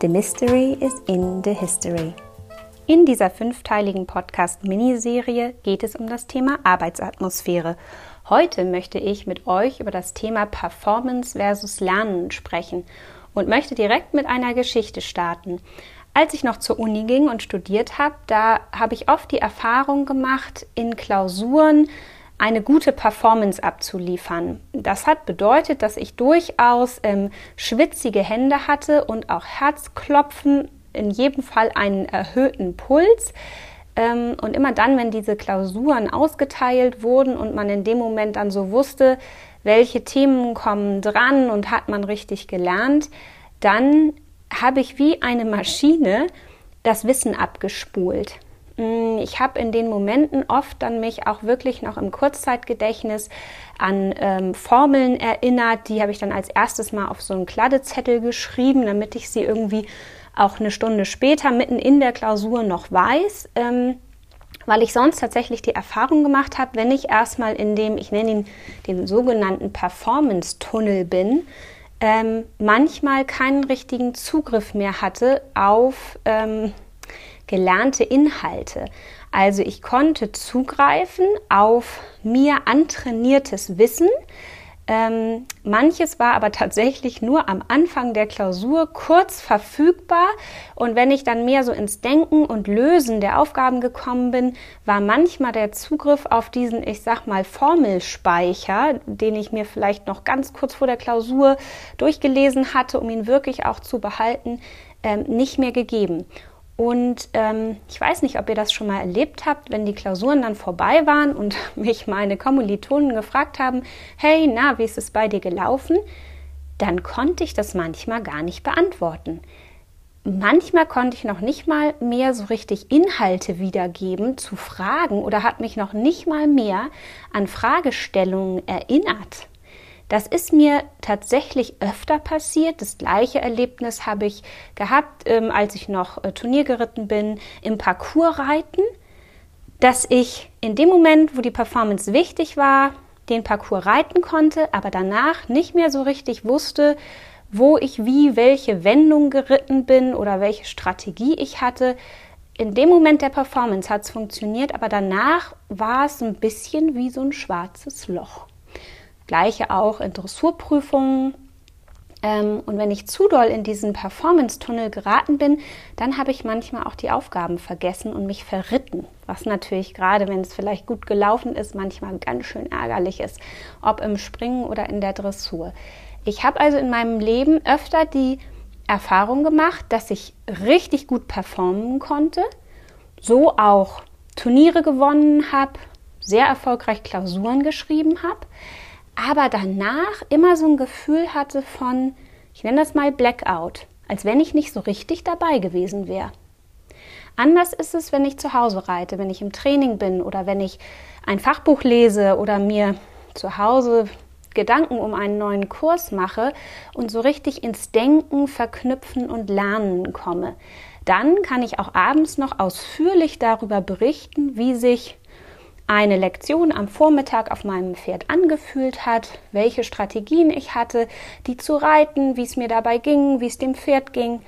The Mystery is in the History. In dieser fünfteiligen Podcast-Miniserie geht es um das Thema Arbeitsatmosphäre. Heute möchte ich mit euch über das Thema Performance versus Lernen sprechen und möchte direkt mit einer Geschichte starten. Als ich noch zur Uni ging und studiert habe, da habe ich oft die Erfahrung gemacht, in Klausuren eine gute Performance abzuliefern. Das hat bedeutet, dass ich durchaus ähm, schwitzige Hände hatte und auch Herzklopfen, in jedem Fall einen erhöhten Puls. Ähm, und immer dann, wenn diese Klausuren ausgeteilt wurden und man in dem Moment dann so wusste, welche Themen kommen dran und hat man richtig gelernt, dann habe ich wie eine Maschine das Wissen abgespult. Mm, ich habe in den Momenten oft dann mich auch wirklich noch im Kurzzeitgedächtnis an ähm, Formeln erinnert. Die habe ich dann als erstes mal auf so einen Kladdezettel geschrieben, damit ich sie irgendwie auch eine Stunde später mitten in der Klausur noch weiß. Ähm, weil ich sonst tatsächlich die Erfahrung gemacht habe, wenn ich erstmal in dem, ich nenne ihn den sogenannten Performance-Tunnel bin, ähm, manchmal keinen richtigen Zugriff mehr hatte auf ähm, gelernte Inhalte. Also ich konnte zugreifen auf mir antrainiertes Wissen. Ähm, manches war aber tatsächlich nur am Anfang der Klausur kurz verfügbar und wenn ich dann mehr so ins Denken und Lösen der Aufgaben gekommen bin, war manchmal der Zugriff auf diesen, ich sag mal, Formelspeicher, den ich mir vielleicht noch ganz kurz vor der Klausur durchgelesen hatte, um ihn wirklich auch zu behalten, ähm, nicht mehr gegeben. Und ähm, ich weiß nicht, ob ihr das schon mal erlebt habt, wenn die Klausuren dann vorbei waren und mich meine Kommilitonen gefragt haben, hey, na, wie ist es bei dir gelaufen? Dann konnte ich das manchmal gar nicht beantworten. Manchmal konnte ich noch nicht mal mehr so richtig Inhalte wiedergeben zu Fragen oder hat mich noch nicht mal mehr an Fragestellungen erinnert. Das ist mir tatsächlich öfter passiert. Das gleiche Erlebnis habe ich gehabt, ähm, als ich noch äh, Turnier geritten bin, im Parcoursreiten, dass ich in dem Moment, wo die Performance wichtig war, den Parcours reiten konnte, aber danach nicht mehr so richtig wusste, wo ich wie welche Wendung geritten bin oder welche Strategie ich hatte. In dem Moment der Performance hat es funktioniert, aber danach war es ein bisschen wie so ein schwarzes Loch. Gleiche auch in Dressurprüfungen. Ähm, und wenn ich zu doll in diesen Performance-Tunnel geraten bin, dann habe ich manchmal auch die Aufgaben vergessen und mich verritten. Was natürlich gerade, wenn es vielleicht gut gelaufen ist, manchmal ganz schön ärgerlich ist, ob im Springen oder in der Dressur. Ich habe also in meinem Leben öfter die Erfahrung gemacht, dass ich richtig gut performen konnte, so auch Turniere gewonnen habe, sehr erfolgreich Klausuren geschrieben habe aber danach immer so ein Gefühl hatte von, ich nenne das mal Blackout, als wenn ich nicht so richtig dabei gewesen wäre. Anders ist es, wenn ich zu Hause reite, wenn ich im Training bin oder wenn ich ein Fachbuch lese oder mir zu Hause Gedanken um einen neuen Kurs mache und so richtig ins Denken, Verknüpfen und Lernen komme. Dann kann ich auch abends noch ausführlich darüber berichten, wie sich eine Lektion am Vormittag auf meinem Pferd angefühlt hat, welche Strategien ich hatte, die zu reiten, wie es mir dabei ging, wie es dem Pferd ging.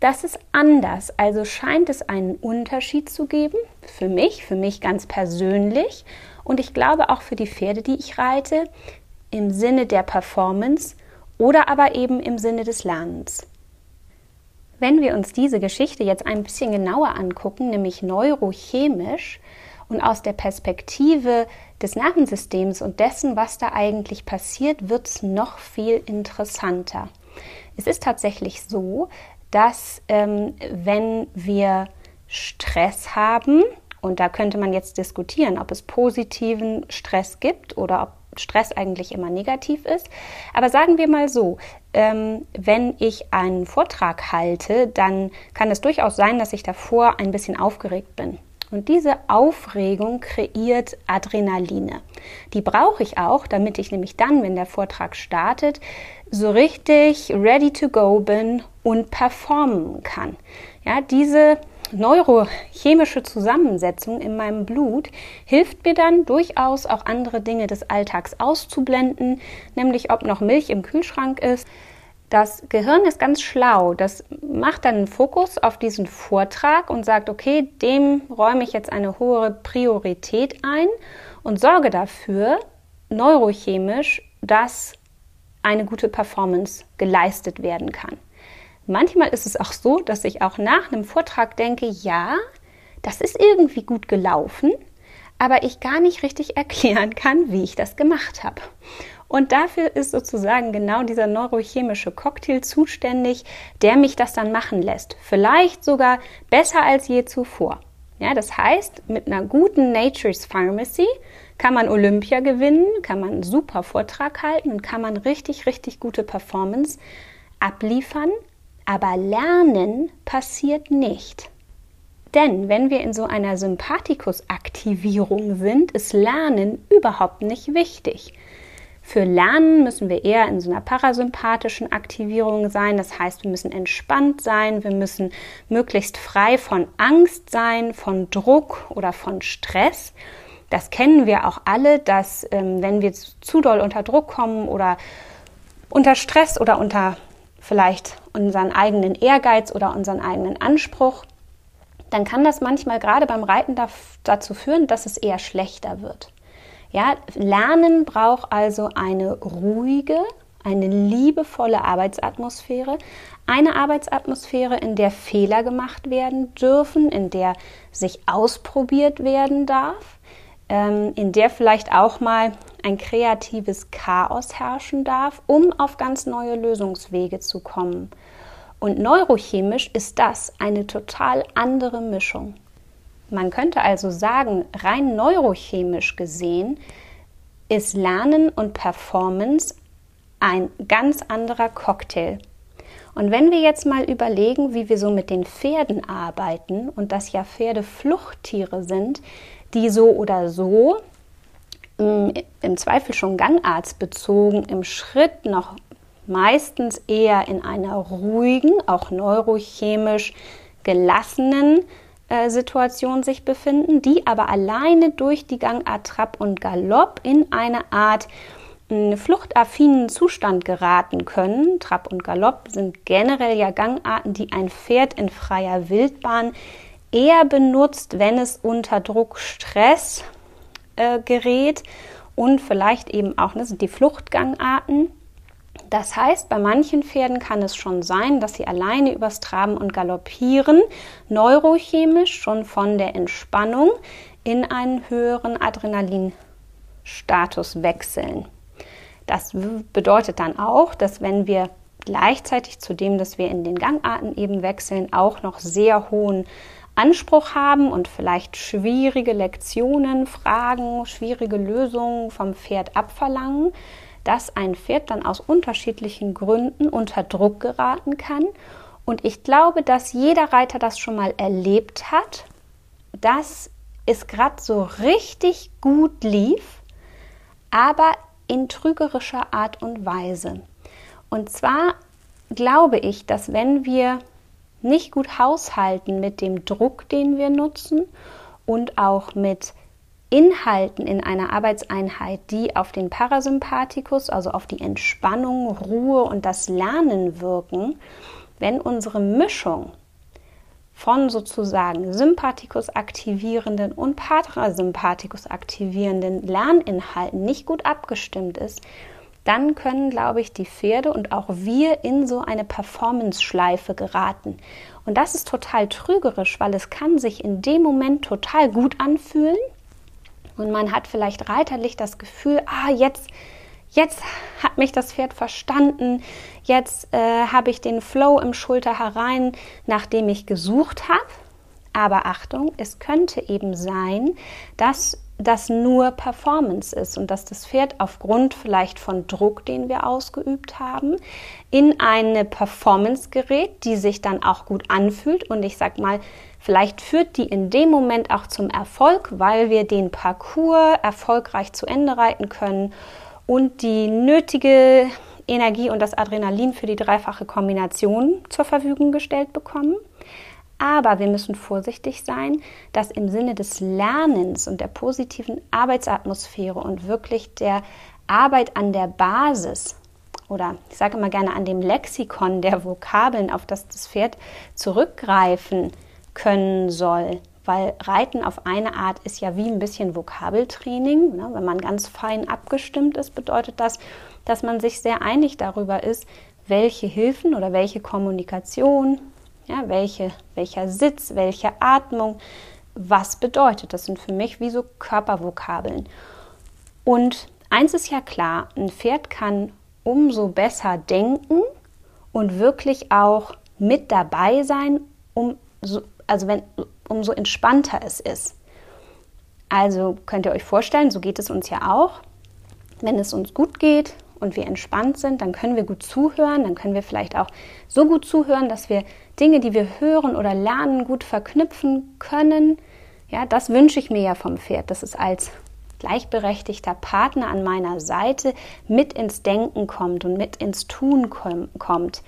Das ist anders, also scheint es einen Unterschied zu geben, für mich, für mich ganz persönlich und ich glaube auch für die Pferde, die ich reite, im Sinne der Performance oder aber eben im Sinne des Lernens. Wenn wir uns diese Geschichte jetzt ein bisschen genauer angucken, nämlich neurochemisch, und aus der Perspektive des Nervensystems und dessen, was da eigentlich passiert, wird es noch viel interessanter. Es ist tatsächlich so, dass ähm, wenn wir Stress haben, und da könnte man jetzt diskutieren, ob es positiven Stress gibt oder ob Stress eigentlich immer negativ ist. Aber sagen wir mal so, ähm, wenn ich einen Vortrag halte, dann kann es durchaus sein, dass ich davor ein bisschen aufgeregt bin. Und diese Aufregung kreiert Adrenaline. Die brauche ich auch, damit ich nämlich dann, wenn der Vortrag startet, so richtig ready to go bin und performen kann. Ja, diese neurochemische Zusammensetzung in meinem Blut hilft mir dann durchaus auch andere Dinge des Alltags auszublenden, nämlich ob noch Milch im Kühlschrank ist. Das Gehirn ist ganz schlau. Das macht dann einen Fokus auf diesen Vortrag und sagt, okay, dem räume ich jetzt eine hohe Priorität ein und sorge dafür, neurochemisch, dass eine gute Performance geleistet werden kann. Manchmal ist es auch so, dass ich auch nach einem Vortrag denke, ja, das ist irgendwie gut gelaufen, aber ich gar nicht richtig erklären kann, wie ich das gemacht habe. Und dafür ist sozusagen genau dieser neurochemische Cocktail zuständig, der mich das dann machen lässt. Vielleicht sogar besser als je zuvor. Ja, das heißt, mit einer guten Nature's Pharmacy kann man Olympia gewinnen, kann man einen super Vortrag halten und kann man richtig, richtig gute Performance abliefern, aber Lernen passiert nicht. Denn wenn wir in so einer Sympathikusaktivierung sind, ist Lernen überhaupt nicht wichtig. Für Lernen müssen wir eher in so einer parasympathischen Aktivierung sein. Das heißt, wir müssen entspannt sein, wir müssen möglichst frei von Angst sein, von Druck oder von Stress. Das kennen wir auch alle, dass ähm, wenn wir zu doll unter Druck kommen oder unter Stress oder unter vielleicht unseren eigenen Ehrgeiz oder unseren eigenen Anspruch, dann kann das manchmal gerade beim Reiten dazu führen, dass es eher schlechter wird. Ja, Lernen braucht also eine ruhige, eine liebevolle Arbeitsatmosphäre, eine Arbeitsatmosphäre, in der Fehler gemacht werden dürfen, in der sich ausprobiert werden darf, ähm, in der vielleicht auch mal ein kreatives Chaos herrschen darf, um auf ganz neue Lösungswege zu kommen. Und neurochemisch ist das eine total andere Mischung. Man könnte also sagen, rein neurochemisch gesehen ist Lernen und Performance ein ganz anderer Cocktail. Und wenn wir jetzt mal überlegen, wie wir so mit den Pferden arbeiten und dass ja Pferde Fluchttiere sind, die so oder so im, im Zweifel schon gangarztbezogen im Schritt noch meistens eher in einer ruhigen, auch neurochemisch gelassenen Situation sich befinden, die aber alleine durch die Gangart Trab und Galopp in eine Art äh, fluchtaffinen Zustand geraten können. Trab und Galopp sind generell ja Gangarten, die ein Pferd in freier Wildbahn eher benutzt, wenn es unter Druck, Stress äh, gerät und vielleicht eben auch, ne, sind die Fluchtgangarten. Das heißt, bei manchen Pferden kann es schon sein, dass sie alleine übers Traben und Galoppieren neurochemisch schon von der Entspannung in einen höheren Adrenalinstatus wechseln. Das bedeutet dann auch, dass wenn wir gleichzeitig zu dem, dass wir in den Gangarten eben wechseln, auch noch sehr hohen Anspruch haben und vielleicht schwierige Lektionen, Fragen, schwierige Lösungen vom Pferd abverlangen, dass ein Pferd dann aus unterschiedlichen Gründen unter Druck geraten kann. Und ich glaube, dass jeder Reiter das schon mal erlebt hat, dass es gerade so richtig gut lief, aber in trügerischer Art und Weise. Und zwar glaube ich, dass wenn wir nicht gut haushalten mit dem Druck, den wir nutzen und auch mit Inhalten in einer Arbeitseinheit, die auf den Parasympathikus, also auf die Entspannung, Ruhe und das Lernen wirken, wenn unsere Mischung von sozusagen Sympathikus aktivierenden und Parasympathikus aktivierenden Lerninhalten nicht gut abgestimmt ist, dann können, glaube ich, die Pferde und auch wir in so eine Performance-Schleife geraten. Und das ist total trügerisch, weil es kann sich in dem Moment total gut anfühlen und man hat vielleicht reiterlich das Gefühl, ah, jetzt, jetzt hat mich das Pferd verstanden, jetzt äh, habe ich den Flow im Schulter herein, nach dem ich gesucht habe. Aber Achtung, es könnte eben sein, dass das nur Performance ist und dass das Pferd aufgrund vielleicht von Druck, den wir ausgeübt haben, in eine Performance gerät, die sich dann auch gut anfühlt und ich sag mal, vielleicht führt die in dem Moment auch zum Erfolg, weil wir den Parcours erfolgreich zu Ende reiten können und die nötige Energie und das Adrenalin für die dreifache Kombination zur Verfügung gestellt bekommen. Aber wir müssen vorsichtig sein, dass im Sinne des Lernens und der positiven Arbeitsatmosphäre und wirklich der Arbeit an der Basis oder ich sage immer gerne an dem Lexikon der Vokabeln, auf das das Pferd zurückgreifen können soll. Weil Reiten auf eine Art ist ja wie ein bisschen Vokabeltraining. Ne? Wenn man ganz fein abgestimmt ist, bedeutet das, dass man sich sehr einig darüber ist, welche Hilfen oder welche Kommunikation ja, welche, welcher Sitz, welche Atmung, was bedeutet. Das sind für mich wie so Körpervokabeln. Und eins ist ja klar, ein Pferd kann umso besser denken und wirklich auch mit dabei sein, um so, also wenn, umso entspannter es ist. Also könnt ihr euch vorstellen, so geht es uns ja auch. Wenn es uns gut geht und wir entspannt sind, dann können wir gut zuhören, dann können wir vielleicht auch so gut zuhören, dass wir Dinge, die wir hören oder lernen, gut verknüpfen können. Ja, das wünsche ich mir ja vom Pferd, dass es als gleichberechtigter Partner an meiner Seite mit ins Denken kommt und mit ins Tun kommt.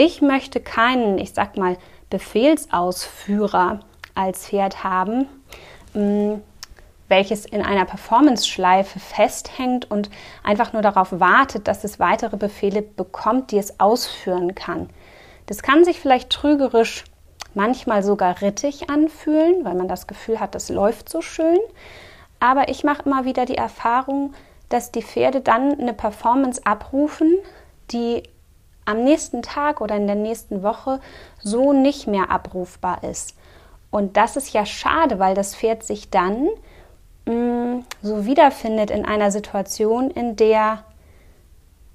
Ich möchte keinen, ich sag mal, Befehlsausführer als Pferd haben, mm, welches in einer Performance-Schleife festhängt und einfach nur darauf wartet, dass es weitere Befehle bekommt, die es ausführen kann. Das kann sich vielleicht trügerisch, manchmal sogar rittig anfühlen, weil man das Gefühl hat, das läuft so schön. Aber ich mache immer wieder die Erfahrung, dass die Pferde dann eine Performance abrufen, die am nächsten Tag oder in der nächsten Woche so nicht mehr abrufbar ist. Und das ist ja schade, weil das Pferd sich dann mh, mm, so wiederfindet in einer Situation, in der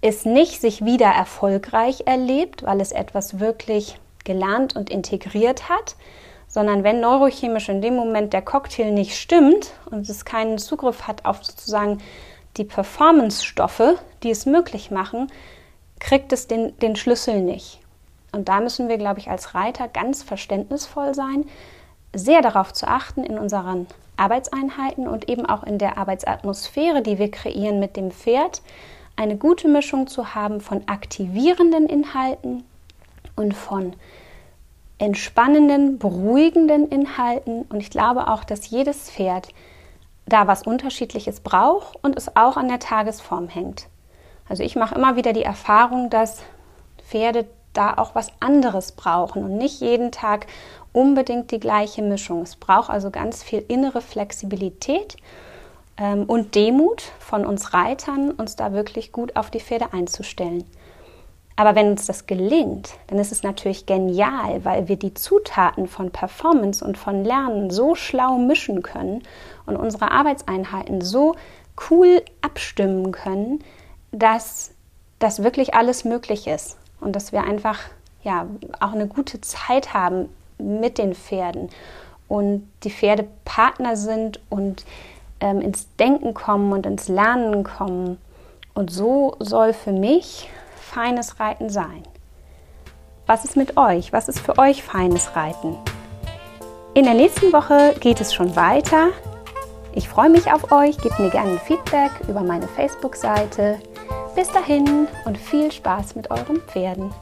es nicht sich wieder erfolgreich erlebt, weil es etwas wirklich gelernt und integriert hat, sondern wenn neurochemisch in dem Moment der Cocktail nicht stimmt und es keinen Zugriff hat auf sozusagen die Performance-Stoffe, die es möglich machen, kriegt es den, den Schlüssel nicht. Und da müssen wir, glaube ich, als Reiter ganz verständnisvoll sein, sehr darauf zu achten in unseren Arbeitseinheiten und eben auch in der Arbeitsatmosphäre, die wir kreieren mit dem Pferd, eine gute Mischung zu haben von aktivierenden Inhalten und von entspannenden, beruhigenden Inhalten. Und ich glaube auch, dass jedes Pferd da was Unterschiedliches braucht und es auch an der Tagesform hängt. Also ich mache immer wieder die Erfahrung, dass Pferde da auch was anderes brauchen und nicht jeden Tag unbedingt die gleiche Mischung. Es braucht also ganz viel innere Flexibilität ähm, und Demut von uns Reitern, uns da wirklich gut auf die Pferde einzustellen. Aber wenn uns das gelingt, dann ist es natürlich genial, weil wir die Zutaten von Performance und von Lernen so schlau mischen können und unsere Arbeitseinheiten so cool abstimmen können, dass das wirklich alles möglich ist und dass wir einfach ja auch eine gute Zeit haben mit den Pferden und die Pferde Partner sind und ähm, ins Denken kommen und ins Lernen kommen. Und so soll für mich feines Reiten sein. Was ist mit euch? Was ist für euch feines Reiten? In der nächsten Woche geht es schon weiter. Ich freue mich auf euch. Gebt mir gerne Feedback über meine Facebook-Seite. Bis dahin und viel Spaß mit euren Pferden.